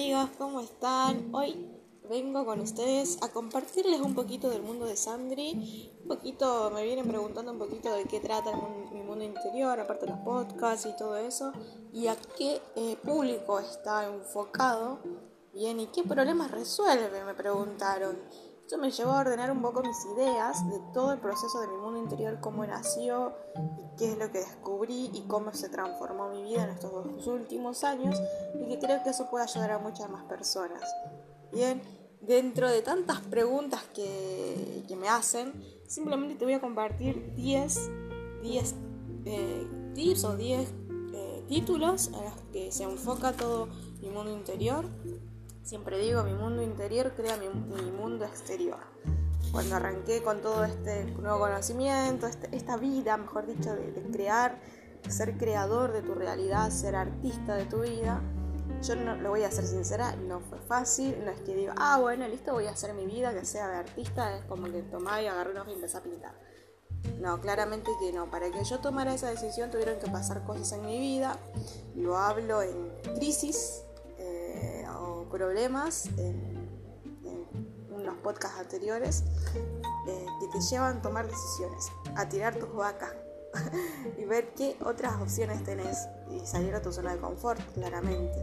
amigos, ¿cómo están? Hoy vengo con ustedes a compartirles un poquito del mundo de Sandri. Un poquito, me vienen preguntando un poquito de qué trata mi mundo interior, aparte de los podcasts y todo eso, y a qué eh, público está enfocado. Bien, ¿y qué problemas resuelve? Me preguntaron. Esto me llevó a ordenar un poco mis ideas de todo el proceso de mi cómo nació qué es lo que descubrí y cómo se transformó mi vida en estos dos últimos años y que creo que eso puede ayudar a muchas más personas. Bien, dentro de tantas preguntas que, me hacen, simplemente te voy a compartir 10, 10 eh, tips o 10 eh, títulos en los que se enfoca todo mi mundo interior Siempre digo, mi mundo interior crea mi, mundo exterior. Cuando arranqué con todo este nuevo conocimiento, este, esta vida, mejor dicho, de, crear, ser creador de tu realidad, ser artista de tu vida, yo no, lo voy a ser sincera, no fue fácil, no es que digo, ah, bueno, listo, voy a hacer mi vida, que sea de artista, es como que tomaba y agarré una hoja y empecé a pintar. No, claramente que no. Para que yo tomara esa decisión tuvieron que pasar cosas en mi vida. Lo hablo en crisis, problemas en, unos podcasts anteriores eh, que te llevan a tomar decisiones, a tirar tus vacas y ver qué otras opciones tenés y salir a tu zona de confort, claramente.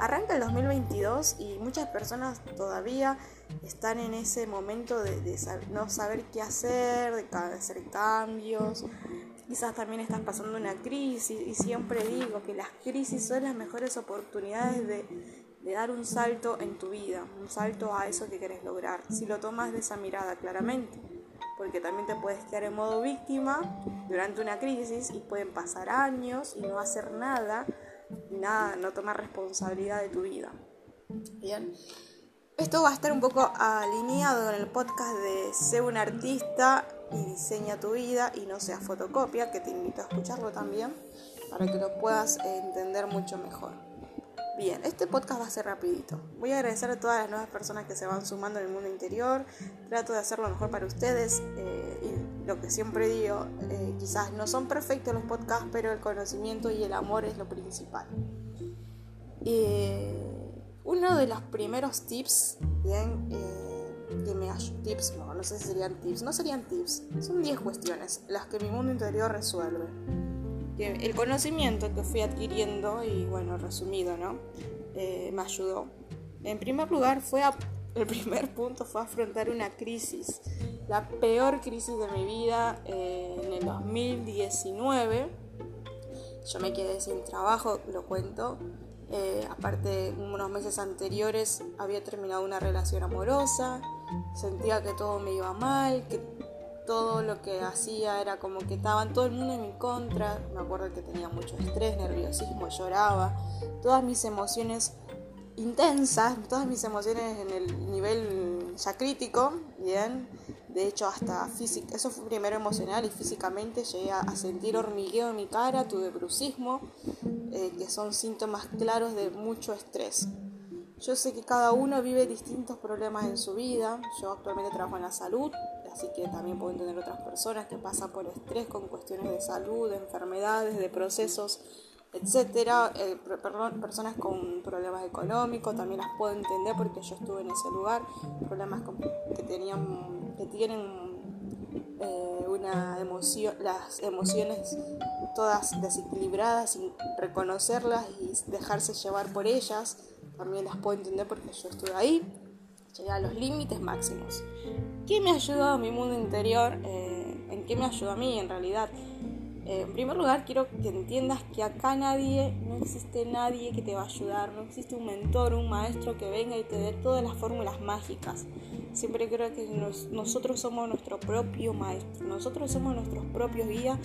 Arranca el 2022 y muchas personas todavía están en ese momento de, no saber qué hacer, de hacer cambios. Quizás también estás pasando una crisis y siempre digo que las crisis son las mejores oportunidades de, de dar un salto en tu vida, un salto a eso que querés lograr, si lo tomas de esa mirada claramente, porque también te puedes quedar en modo víctima durante una crisis y pueden pasar años y no hacer nada, nada, no tomar responsabilidad de tu vida. Bien. Esto va a estar un poco alineado en el podcast de Sé un artista y diseña tu vida y no seas fotocopia, que te invito a escucharlo también para que lo puedas entender mucho mejor. Bien, este podcast va a ser rapidito. Voy a agradecer a todas las nuevas personas que se van sumando en el mundo interior. Trato de hacer lo mejor para ustedes. Eh, y lo que siempre digo, eh, quizás no son perfectos los podcasts, pero el conocimiento y el amor es lo principal. uno de los primeros tips, bien, eh, que me tips, no, no sé si serían tips, no serían tips, son 10 cuestiones las que mi mundo interior resuelve el conocimiento que fui adquiriendo, y bueno, resumido, ¿no? Eh, me ayudó. En primer lugar, fue el primer punto fue afrontar una crisis, la peor crisis de mi vida eh, en el 2019. Yo me quedé sin trabajo, lo cuento. Eh, aparte, unos meses anteriores había terminado una relación amorosa, sentía que todo me iba mal, que todo lo que hacía era como que estaban todo el mundo en mi contra. Me acuerdo que tenía mucho estrés, nerviosismo, lloraba. Todas mis emociones intensas, todas mis emociones en el nivel ya crítico, bien. De hecho, hasta física, eso fue primero emocional y físicamente llegué a sentir hormigueo en mi cara, tuve brucismo, eh, que son síntomas claros de mucho estrés. Yo sé que cada uno vive distintos problemas en su vida. Yo actualmente trabajo en la salud, así que también puedo entender otras personas que pasan por estrés con cuestiones de salud, de enfermedades, de procesos, etcétera. Eh, perdón, personas con problemas económicos también las puedo entender porque yo estuve en ese lugar, problemas que tenían, que tienen eh, una emoción, las emociones todas desequilibradas sin reconocerlas y dejarse llevar por ellas, también las puedo entender porque yo estuve ahí llegué a los límites máximos. ¿Qué me ayudó a mi mundo interior? Eh, ¿En qué me ayudó a mí en realidad? Eh, en primer lugar, quiero que entiendas que acá nadie, no existe nadie que te va a ayudar, no existe un mentor, un maestro que venga y te dé todas las fórmulas mágicas. Siempre creo que nosotros somos nuestro propio maestro, nosotros somos nuestros propios guías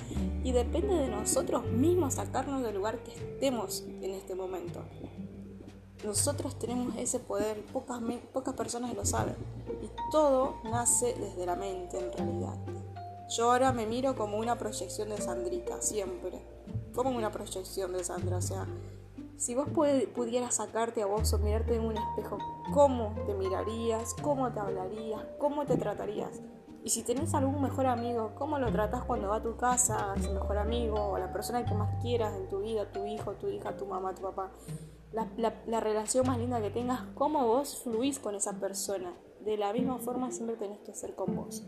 y depende de nosotros mismos sacarnos del lugar que estemos en este momento. Nosotros tenemos ese poder, pocas, pocas personas lo saben. Y todo nace desde la mente en realidad. Yo ahora me miro como una proyección de Sandrita, siempre. Como una proyección de Sandra. O sea, si vos pudieras sacarte a vos o mirarte en un espejo, ¿cómo te mirarías? ¿Cómo te hablarías? ¿Cómo te tratarías? Y si tenés algún mejor amigo, ¿cómo lo tratás cuando va a tu casa, a su mejor amigo, o la persona que más quieras en tu vida, tu hijo, tu hija, tu mamá, tu papá? La, relación más linda que tengas, cómo vos fluís con esa persona. De la misma forma siempre tenés que hacer con vos.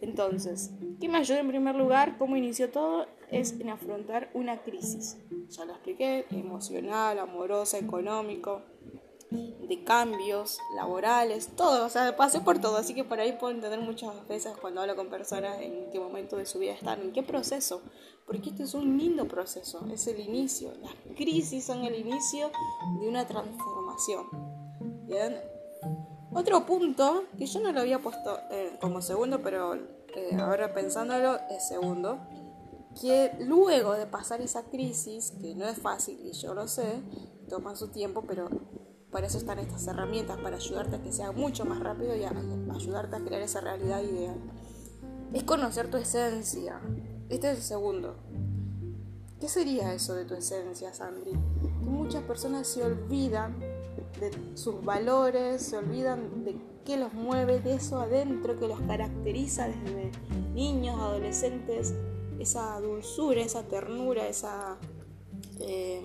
Entonces, ¿qué me ayudó en primer lugar? ¿Cómo inició todo? Es en afrontar una crisis. Ya lo expliqué, emocional, amorosa, económico, de cambios laborales, todo, o sea, pasé por todo, así que por ahí puedo entender muchas veces cuando hablo con personas en qué momento de su vida están, en qué proceso, porque este es un lindo proceso, es el inicio, las crisis son el inicio de una transformación. Bien, otro punto que yo no lo había puesto eh, como segundo, pero eh, ahora pensándolo es segundo, que luego de pasar esa crisis, que no es fácil y yo lo sé, toma su tiempo, pero para eso están estas herramientas, para ayudarte a que sea mucho más rápido y a, ayudarte a crear esa realidad ideal. Es conocer tu esencia. Este es el segundo. ¿Qué sería eso de tu esencia, Sandri? Que muchas personas se olvidan de sus valores, se olvidan de qué los mueve, de eso adentro que los caracteriza desde niños, adolescentes, esa dulzura, esa ternura, esa eh,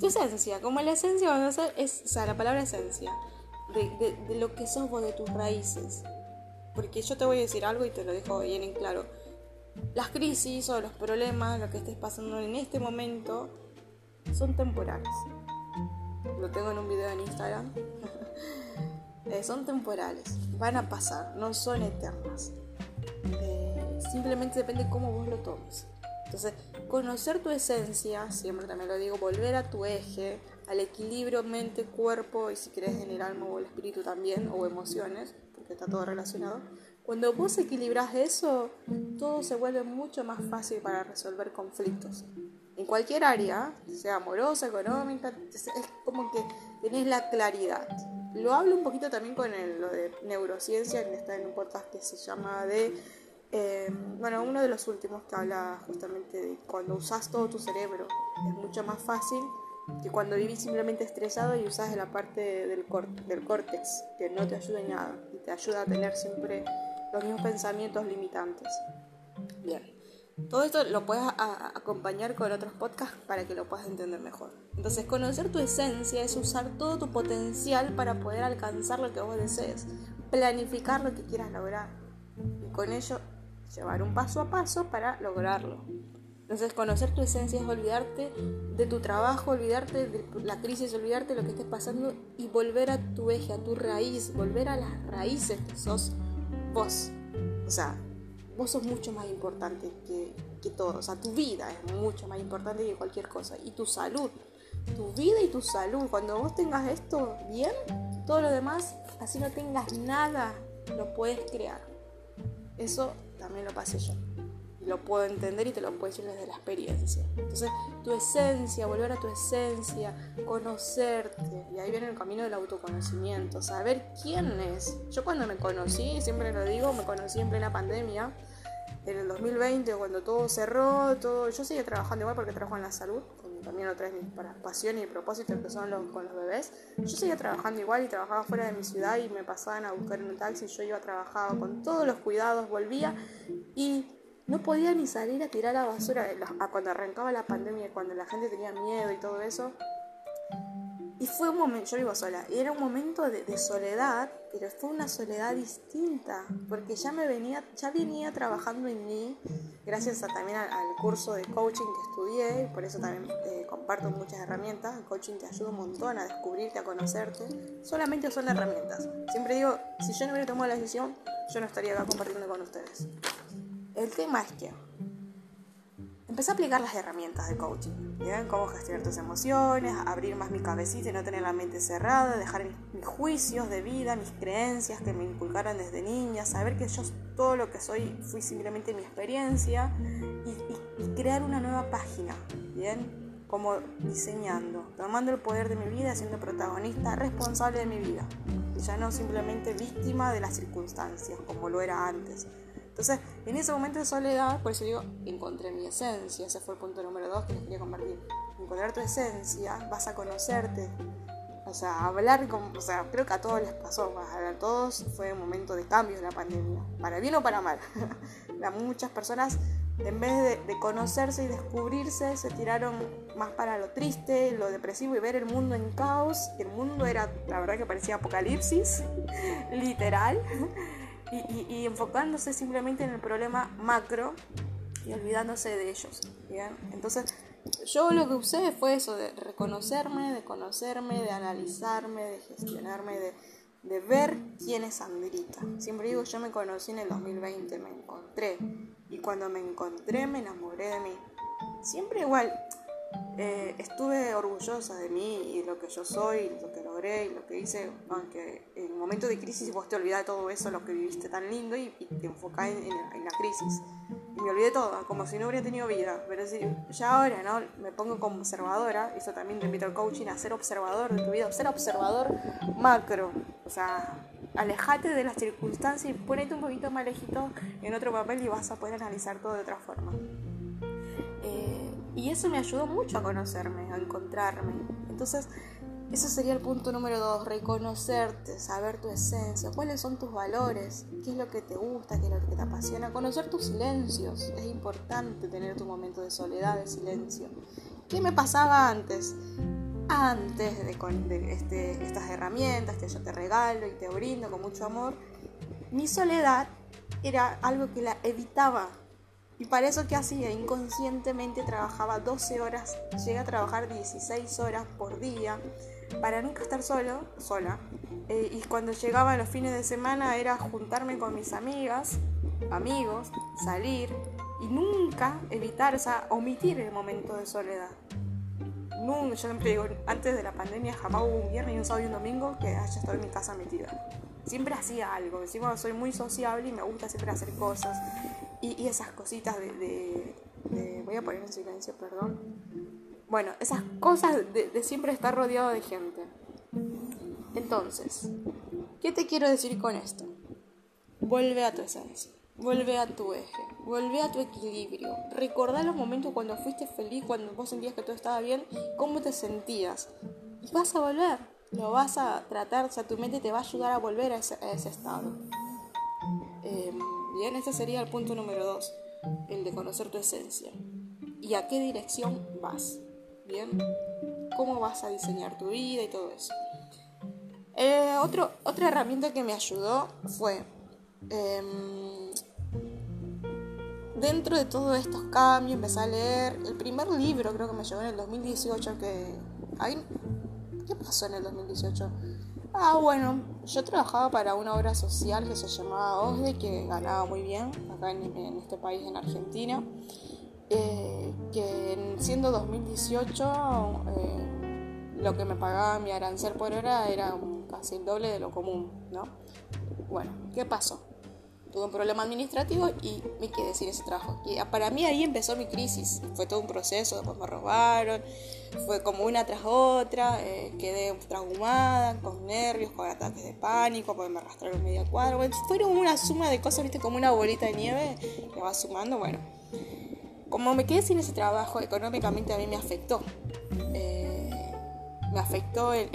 tu esencia, como la esencia es, o sea, la palabra esencia, de, de, lo que sos vos, de tus raíces. Porque yo te voy a decir algo y te lo dejo bien en claro. Las crisis o los problemas, lo que estés pasando en este momento, son temporales. Lo tengo en un video en Instagram. Eh, son temporales, van a pasar, no son eternas. Eh, simplemente depende cómo vos lo tomes. Entonces, conocer tu esencia, siempre también lo digo, volver a tu eje, al equilibrio mente-cuerpo y si querés en el alma o el espíritu también, o emociones, porque está todo relacionado. Cuando vos equilibras eso, todo se vuelve mucho más fácil para resolver conflictos. En cualquier área, sea amorosa, económica, es como que tenés la claridad. Lo hablo un poquito también con lo de neurociencia, que está en un podcast que se llama de eh, bueno, uno de los últimos que habla justamente de cuando usas todo tu cerebro es mucho más fácil que cuando vivís simplemente estresado y usas la parte del, del córtex que no te ayuda en nada y te ayuda a tener siempre los mismos pensamientos limitantes. Bien, todo esto lo puedes acompañar con otros podcasts para que lo puedas entender mejor. Entonces, conocer tu esencia es usar todo tu potencial para poder alcanzar lo que vos desees, planificar lo que quieras lograr y con ello llevar un paso a paso para lograrlo. Entonces, conocer tu esencia es olvidarte de tu trabajo, olvidarte de la crisis, olvidarte de lo que estés pasando y volver a tu eje, a tu raíz, volver a las raíces que sos vos. O sea, vos sos mucho más importante que, que todo. O sea, tu vida es mucho más importante que cualquier cosa. Y tu salud. Tu vida y tu salud. Cuando vos tengas esto bien, todo lo demás, así no tengas nada, lo puedes crear. Eso también lo pasé yo. Lo puedo entender y te lo puedo decir desde la experiencia. Entonces, tu esencia, volver a tu esencia, conocerte. Y ahí viene el camino del autoconocimiento, saber quién es. Yo cuando me conocí, siempre lo digo, me conocí en plena pandemia. En el 2020, cuando todo cerró, todo, yo seguía trabajando igual porque trabajo en la salud, también otra para pasión y propósito que son los, con los bebés. Yo seguía trabajando igual y trabajaba fuera de mi ciudad y me pasaban a buscar en un taxi. Yo iba, trabajaba con todos los cuidados, volvía y no podía ni salir a tirar la basura cuando arrancaba la pandemia, cuando la gente tenía miedo y todo eso. Y fue un momento, yo vivo sola, y era un momento de, soledad, pero fue una soledad distinta, porque ya me venía, ya venía trabajando en mí, gracias también al, curso de coaching que estudié, y por eso también eh, comparto muchas herramientas. El coaching te ayuda un montón a descubrirte, a conocerte. Solamente son herramientas. Siempre digo, si yo no hubiera tomado la decisión, yo no estaría acá compartiendo con ustedes. El tema es que empecé a aplicar las herramientas de coaching. ¿bien? Cómo gestionar tus emociones, abrir más mi cabecita y no tener la mente cerrada, dejar mis, juicios de vida, mis creencias que me inculcaron desde niña, saber que yo todo lo que soy fui simplemente mi experiencia y, crear una nueva página, ¿bien? Como diseñando, tomando el poder de mi vida, siendo protagonista, responsable de mi vida. Y ya no simplemente víctima de las circunstancias, como lo era antes. Entonces, en ese momento de soledad, por eso digo, encontré mi esencia. Ese fue el punto número dos que les quería compartir. Encontrar tu esencia, vas a conocerte. O sea, hablar con. O sea, creo que a todos les pasó. A todos fue un momento de cambios la pandemia. Para bien o para mal. a muchas personas En vez de, conocerse y descubrirse, se tiraron más para lo triste, lo depresivo y ver el mundo en caos. El mundo era, la verdad que parecía apocalipsis, literal. Y, y, enfocándose simplemente en el problema macro y olvidándose de ellos. ¿bien? Entonces, yo lo que usé fue eso, de reconocerme, de conocerme, de analizarme, de gestionarme, de, de ver quién es Andrita. Siempre digo, yo me conocí en el 2020, me encontré. Y cuando me encontré me enamoré de mí. Siempre igual, eh, estuve orgullosa de mí y lo que yo soy, lo que logré y lo que hice, aunque en momentos de crisis vos te olvidás de todo eso, lo que viviste tan lindo y, te enfocás en, la crisis. Y me olvidé todo, como si no hubiera tenido vida. Pero si ya ahora ¿no? me pongo como observadora, eso también te invito al coaching a ser observador de tu vida, ser observador macro. O sea, alejate de las circunstancias y ponete un poquito más lejito en otro papel y vas a poder analizar todo de otra forma. Y eso me ayudó mucho a conocerme, a encontrarme. Entonces, eso sería el punto número dos, reconocerte, saber tu esencia, cuáles son tus valores, qué es lo que te gusta, qué es lo que te apasiona, conocer tus silencios. Es importante tener tu momento de soledad, de silencio. ¿Qué me pasaba antes? Antes de, este, estas herramientas que yo te regalo y te brindo con mucho amor, mi soledad era algo que la evitaba y para eso que hacía, inconscientemente trabajaba 12 horas, llegué a trabajar 16 horas por día para nunca estar solo, sola. Eh, y cuando llegaba los fines de semana era juntarme con mis amigas, amigos, salir y nunca evitar, o sea, omitir el momento de soledad. Nunca, yo siempre antes de la pandemia jamás hubo un viernes un sábado y un domingo que haya estado en mi casa metida. Siempre hacía algo, encima soy muy sociable y me gusta siempre hacer cosas. Y, esas cositas de, Voy a poner en silencio, perdón. Bueno, esas cosas de, siempre estar rodeado de gente. Entonces, ¿qué te quiero decir con esto? Vuelve a tu esencia, vuelve a tu eje, vuelve a tu equilibrio. Recordá los momentos cuando fuiste feliz, cuando vos sentías que todo estaba bien, cómo te sentías. Y vas a volver, lo vas a tratar, o sea, tu mente te va a ayudar a volver a ese, estado. Em, Bien, ese sería el punto número dos, el de conocer tu esencia. ¿Y a qué dirección vas? Bien, cómo vas a diseñar tu vida y todo eso. Eh, otra herramienta que me ayudó fue, em, dentro de todos estos cambios, empecé a leer el primer libro, creo que me llegó en el 2018, que... ¿Qué pasó en el 2018? Ah, bueno, yo trabajaba para una obra social que se llamaba OSDE, que ganaba muy bien acá en, este país, en Argentina. Eh, que siendo 2018, eh, lo que me pagaba mi arancel por hora era casi el doble de lo común, ¿no? Bueno, ¿qué pasó? Tuve un problema administrativo y me quedé sin ese trabajo. Y para mí ahí empezó mi crisis. Fue todo un proceso, después me robaron, fue como una tras otra, eh, quedé traumada, con nervios, con ataques de pánico, porque me arrastraron media cuadra. Fueron una suma de cosas, viste, como una bolita de nieve que va sumando. Bueno, como me quedé sin ese trabajo, económicamente a mí me afectó. Eh, me afectó el,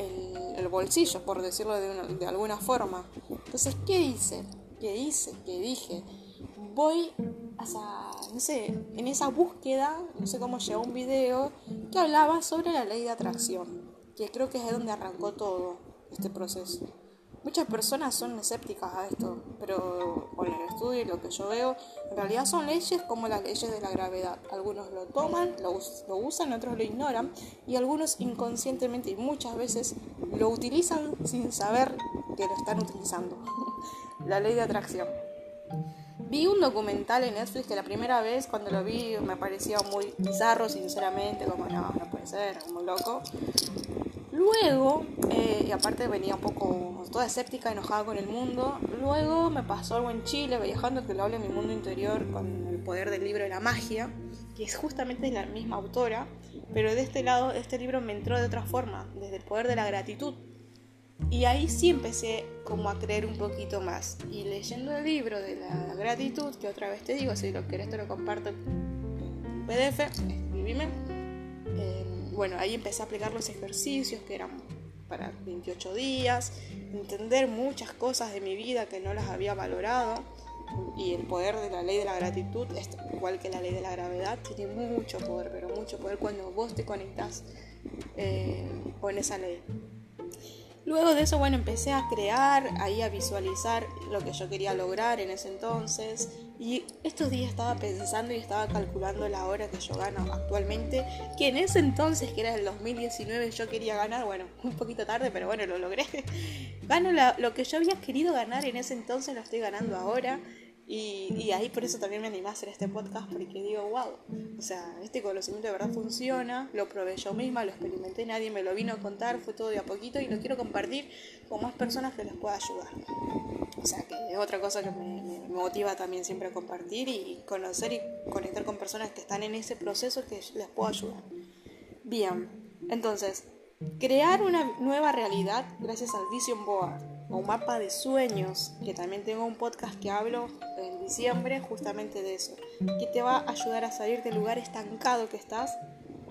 bolsillo, por decirlo de, de alguna forma. Entonces, ¿qué hice? Que hice, que dije, voy a, no sé, en esa búsqueda, no sé cómo llegó un video que hablaba sobre la ley de atracción, que creo que es de donde arrancó todo este proceso. Muchas personas son escépticas a esto, pero con el estudio y lo que yo veo, en realidad son leyes como las leyes de la gravedad. Algunos lo toman, lo, lo usan, otros lo ignoran y algunos inconscientemente y muchas veces lo utilizan sin saber que lo están utilizando. La ley de atracción. Vi un documental en Netflix que la primera vez cuando lo vi me parecía muy bizarro, sinceramente, como no, no puede ser, como loco. Luego, eh, y aparte venía un poco toda escéptica, enojada con el mundo, luego me pasó algo en Chile, viajando, que lo habla en mi mundo interior con el poder del libro de la magia, que es justamente la misma autora, pero de este lado, este libro me entró de otra forma, desde el poder de la gratitud y ahí sí empecé como a creer un poquito más. Y leyendo el libro de la gratitud, que otra vez te digo, si lo querés te lo comparto en PDF, escribime. Eh, bueno, ahí empecé a aplicar los ejercicios que eran para 28 días, entender muchas cosas de mi vida que no las había valorado. y el poder de la ley de la gratitud, igual que la ley de la gravedad, tiene mucho poder, pero mucho poder cuando vos te conectas eh, con esa ley. Luego de eso, bueno, empecé a crear, ahí a visualizar lo que yo quería lograr en ese entonces. Y estos días estaba pensando y estaba calculando la hora que yo gano actualmente, que en ese entonces, que era el 2019, yo quería ganar, bueno, un poquito tarde, pero bueno, lo logré. Gano lo que yo había querido ganar en ese entonces, lo estoy ganando ahora. Y, ahí por eso también me animé a hacer este podcast, porque digo, wow, o sea, este conocimiento de verdad funciona, lo probé yo misma, lo experimenté, nadie me lo vino a contar, fue todo de a poquito y lo quiero compartir con más personas que les pueda ayudar. O sea, que es otra cosa que me, me motiva también siempre a compartir y conocer y conectar con personas que están en ese proceso que les puedo ayudar. Bien, entonces, crear una nueva realidad gracias al Vision Board o un mapa de sueños, que también tengo un podcast que hablo en diciembre justamente de eso, que te va a ayudar a salir del lugar estancado que estás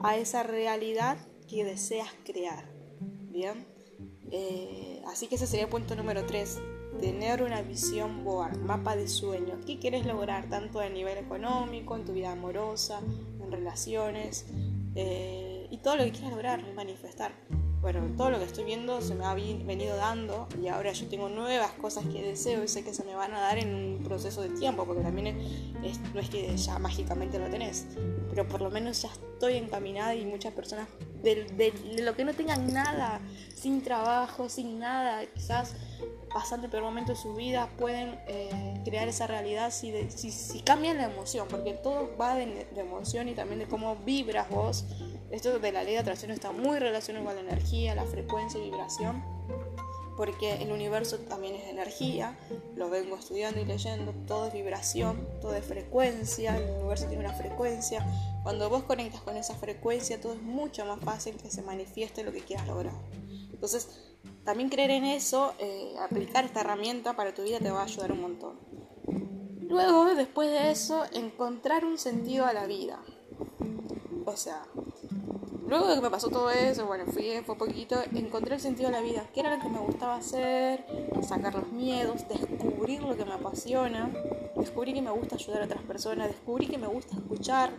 a esa realidad que deseas crear. Bien, eh, así que ese sería el punto número 3. Tener una visión board, mapa de sueños. ¿Qué quieres lograr tanto a nivel económico, en tu vida amorosa, en relaciones eh, y todo lo que quieras lograr, manifestar? Bueno, todo lo que estoy viendo se me ha venido dando y ahora yo tengo nuevas cosas que deseo y sé que se me van a dar en un proceso de tiempo, porque también no es que ya mágicamente lo tenés, pero por lo menos ya estoy encaminada y muchas personas de, lo que no tengan nada, sin trabajo, sin nada, quizás pasando el peor momento de su vida, pueden eh, crear esa realidad si, si, cambian la emoción, porque todo va de, de emoción y también de cómo vibras vos esto de la ley de atracción está muy relacionado con la energía, la frecuencia y vibración, porque el universo también es energía, lo vengo estudiando y leyendo, todo es vibración, todo es frecuencia, el universo tiene una frecuencia. Cuando vos conectas con esa frecuencia, todo es mucho más fácil que se manifieste lo que quieras lograr. Entonces, también creer en eso, eh, aplicar esta herramienta para tu vida te va a ayudar un montón. Luego, después de eso, encontrar un sentido a la vida. O sea, Luego de que me pasó todo eso, bueno, fui, fue poquito, encontré el sentido de la vida, que era lo que me gustaba hacer, sacar los miedos, descubrir lo que me apasiona, descubrí que me gusta ayudar a otras personas, descubrí que me gusta escuchar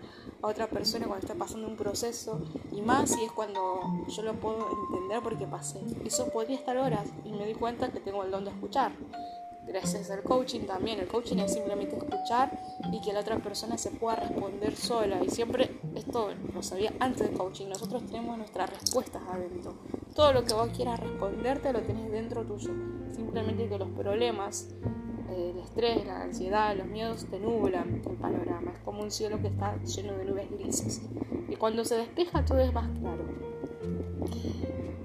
a otra persona cuando está pasando un proceso, y más si es cuando yo lo puedo entender porque pasé. Eso podría estar horas y me di cuenta que tengo el don de escuchar gracias al coaching también. El coaching es simplemente escuchar y que la otra persona se pueda responder sola. Y siempre, esto lo sabía antes del coaching, nosotros tenemos nuestras respuestas adentro. Todo lo que vos quieras responderte lo tenés dentro tuyo. Simplemente que los problemas, el estrés, la ansiedad, los miedos te nublan el panorama. Es como un cielo que está lleno de nubes grises. Y cuando se despeja todo es más claro.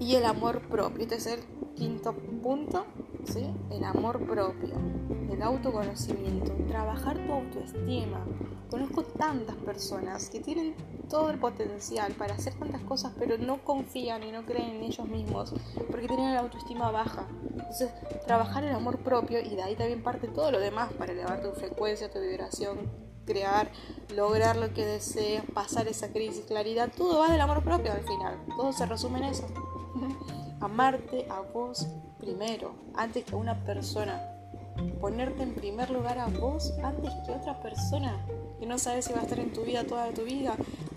Y el amor propio. Este es el quinto punto el amor propio, el autoconocimiento, trabajar tu autoestima. Conozco tantas personas que tienen todo el potencial para hacer tantas cosas, pero no confían y no creen en ellos mismos porque tienen la autoestima baja. Entonces, trabajar el amor propio y de ahí también parte todo lo demás para elevar tu frecuencia, tu vibración, crear, lograr lo que deseas, pasar esa crisis, claridad, todo va del amor propio al final. Todo se resume en eso. Amarte a vos primero, antes que una persona. Ponerte en primer lugar a vos antes que otra persona que no sabes si va a estar en tu vida toda tu vida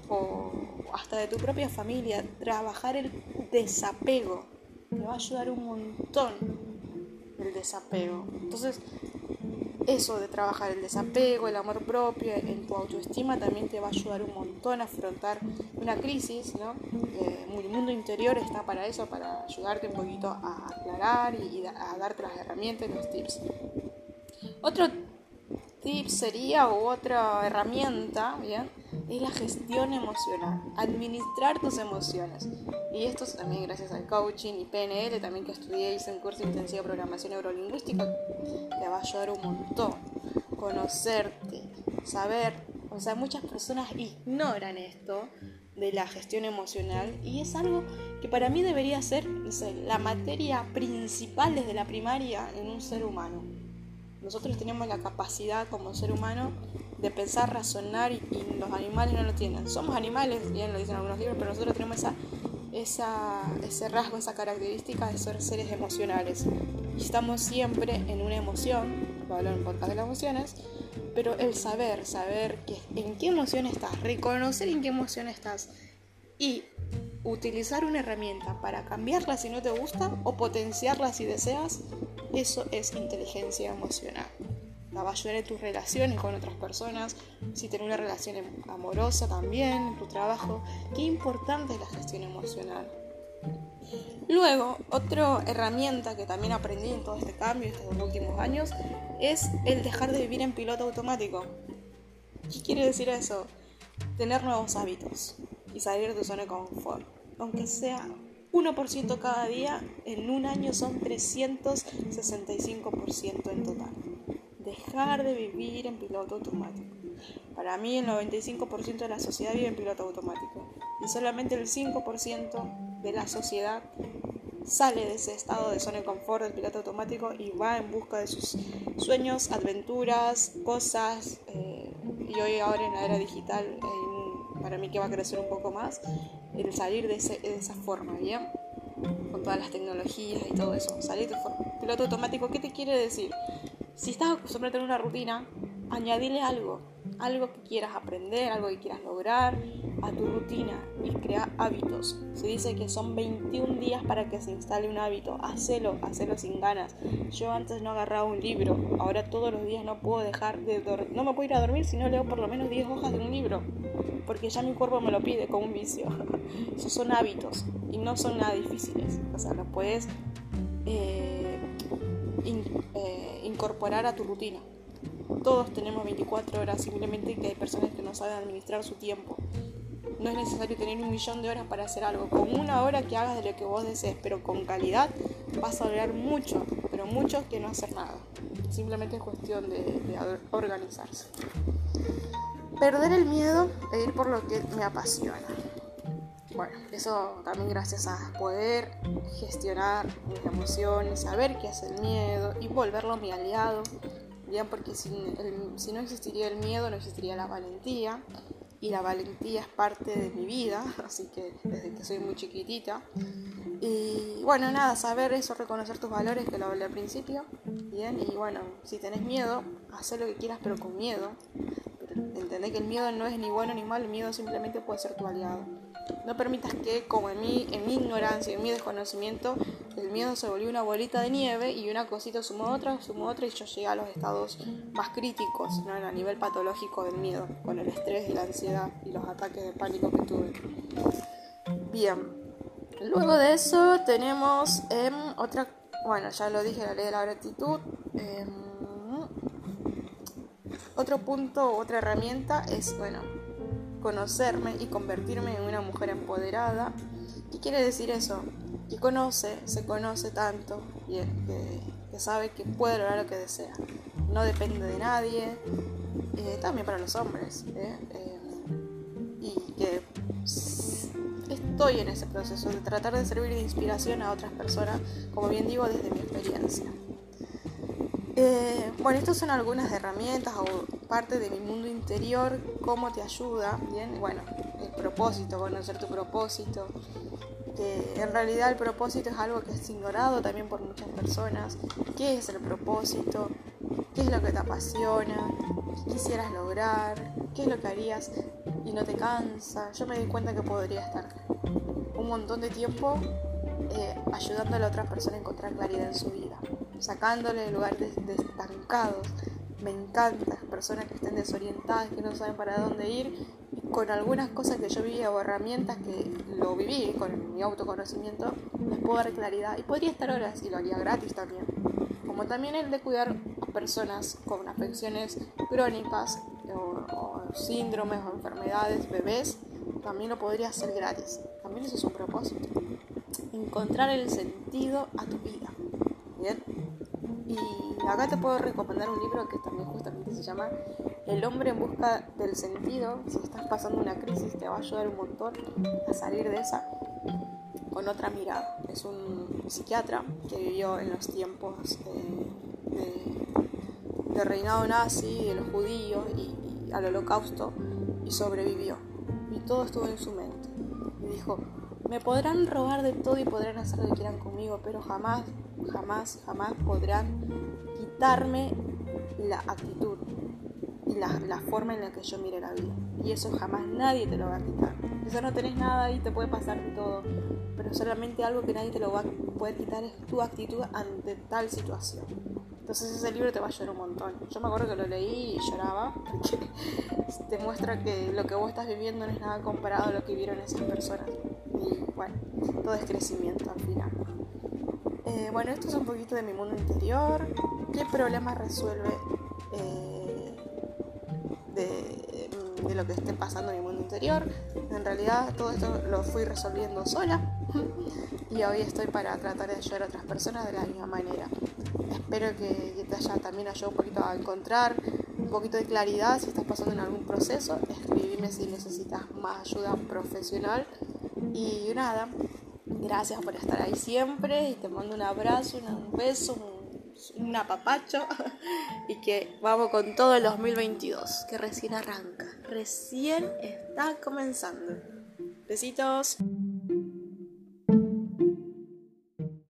o hasta de tu propia familia. Trabajar el desapego te va a ayudar un montón el desapego. Entonces, eso de trabajar el desapego, el amor propio, en tu autoestima también te va a ayudar un montón a afrontar una crisis, ¿no? Eh, el mundo interior está para eso, para ayudarte un poquito a aclarar y, a darte las herramientas y los tips. Otro tip sería, o otra herramienta, ¿bien? Es la gestión emocional, administrar tus emociones. Y esto también gracias al coaching y PNL, también que estudié, hice un curso intensivo de programación neurolingüística, te va a ayudar un montón. Conocerte, saber, o sea, muchas personas ignoran esto de la gestión emocional y es algo que para mí debería ser la materia principal desde la primaria en un ser humano. Nosotros tenemos la capacidad como ser humano de pensar, razonar y, los animales no lo tienen. Somos animales, bien lo dicen algunos libros, pero nosotros tenemos esa, esa, ese rasgo, esa característica de ser seres emocionales. Y estamos siempre en una emoción lo hablo en podcast de las emociones, pero el saber, saber que, en qué emoción estás, reconocer en qué emoción estás y utilizar una herramienta para cambiarla si no te gusta o potenciarla si deseas, eso es inteligencia emocional. La va a ayudar en tus relaciones con otras personas, si tienes una relación amorosa también, en tu trabajo. Qué importante es la gestión emocional. Luego, otra herramienta que también aprendí en todo este cambio, estos últimos años, es el dejar de vivir en piloto automático. ¿Qué quiere decir eso? Tener nuevos hábitos y salir de tu zona de confort. Aunque sea 1% cada día, en un año son 365% en total. Dejar de vivir en piloto automático. Para mí el 95% de la sociedad vive en piloto automático y solamente el 5% de la sociedad sale de ese estado de zona de confort del piloto automático y va en busca de sus sueños, aventuras, cosas. Eh, y hoy ahora en la era digital, para mí que va a crecer un poco más, el salir de, de esa forma, ¿bien? Con todas las tecnologías y todo eso. Salir de piloto automático, ¿qué te quiere decir? Si estás acostumbrado a tener una rutina, añadile algo, algo que quieras aprender, algo que quieras lograr a tu rutina y crea hábitos. Se dice que son 21 días para que se instale un hábito. Hacelo, hacelo sin ganas. Yo antes no agarraba un libro, ahora todos los días no puedo dejar de dormir. No me puedo ir a dormir si no leo por lo menos 10 hojas de un libro, porque ya mi cuerpo me lo pide como un vicio. Esos son hábitos y no son nada difíciles. O sea, los puedes eh, eh, incorporar a tu rutina. Todos tenemos 24 horas, simplemente que hay personas que no saben administrar su tiempo. No es necesario tener un millón de horas para hacer algo. Con una hora que hagas de lo que vos desees, pero con calidad, vas a lograr mucho, pero mucho que no hacer nada. Simplemente es cuestión de, de organizarse. Perder el miedo e ir por lo que me apasiona. Bueno, eso también gracias a poder gestionar mis emociones, saber qué es el miedo y volverlo mi aliado Bien, porque si, si no existiría el miedo, no existiría la valentía. Y la valentía es parte de mi vida, así que desde que soy muy chiquitita. Y bueno, nada, saber eso, reconocer tus valores, que lo hablé al principio. Bien, y bueno, si tenés miedo, haz lo que quieras, pero con miedo. Entendé que el miedo no es ni bueno ni malo, el miedo simplemente puede ser tu aliado. No permitas que, como en mi, en mi ignorancia, en mi desconocimiento, el miedo se volvió una bolita de nieve y una cosita sumó otra, sumó otra y yo llegué a los estados más críticos, ¿no? a nivel patológico del miedo, con el estrés y la ansiedad y los ataques de pánico que tuve. Bien, luego de eso tenemos em, otra, bueno, ya lo dije, la ley de la gratitud. Em, otro punto, otra herramienta es, bueno, conocerme y convertirme en una mujer empoderada. ¿Qué quiere decir eso? que conoce, se conoce tanto y que, sabe que puede lograr lo que desea. No depende de nadie, eh, también para los hombres. ¿eh? Eh, y que estoy en ese proceso de tratar de servir de inspiración a otras personas, como bien digo, desde mi experiencia. Bueno, estas son algunas herramientas o parte de mi mundo interior, cómo te ayuda, bien, bueno, el propósito, conocer tu propósito, en realidad el propósito es algo que es ignorado también por muchas personas. ¿Qué es el propósito? ¿Qué es lo que te apasiona? ¿Qué quisieras lograr? ¿Qué es lo que harías y no te cansa? Yo me di cuenta que podría estar un montón de tiempo eh, ayudándole a otra persona a encontrar claridad en su vida, sacándole lugares estancados. Me encanta personas que estén desorientadas, que no saben para dónde ir con algunas cosas que yo vivía o herramientas que lo viví con mi autoconocimiento, les puedo dar claridad y podría estar horas y lo haría gratis también. Como también el de cuidar a personas con afecciones crónicas o, síndromes o enfermedades, bebés, también lo podría hacer gratis. También eso es un propósito. Encontrar el sentido a tu vida. Y acá te puedo recomendar un libro que también justamente se llama El hombre en busca del sentido. Si estás pasando una crisis te va a ayudar un montón a salir de esa con otra mirada. Es un psiquiatra que vivió en los tiempos de, reinado nazi, de los judíos y, al holocausto y sobrevivió. Y todo estuvo en su mente. Y dijo, me podrán robar de todo y podrán hacer lo que quieran conmigo, pero jamás jamás, jamás podrán quitarme la actitud y la, la, forma en la que yo mire la vida. Y eso jamás nadie te lo va a quitar. Eso no tenés nada y te puede pasar todo. Pero solamente algo que nadie te lo va a poder quitar es tu actitud ante tal situación. Entonces ese libro te va a ayudar un montón. Yo me acuerdo que lo leí y lloraba porque te muestra que lo que vos estás viviendo no es nada comparado a lo que vivieron esas personas. Y bueno, todo es crecimiento al final. Eh, bueno, esto es un poquito de mi mundo interior. ¿Qué problema resuelve eh, de, de, lo que esté pasando en mi mundo interior? En realidad todo esto lo fui resolviendo sola y hoy estoy para tratar de ayudar a otras personas de la misma manera. Espero que te haya también ayudado un poquito a encontrar un poquito de claridad si estás pasando en algún proceso. Escribime si necesitas más ayuda profesional. Y nada, gracias por estar ahí siempre y te mando un abrazo, un beso, un, apapacho y que vamos con todo el 2022, que recién arranca, recién está comenzando. Besitos.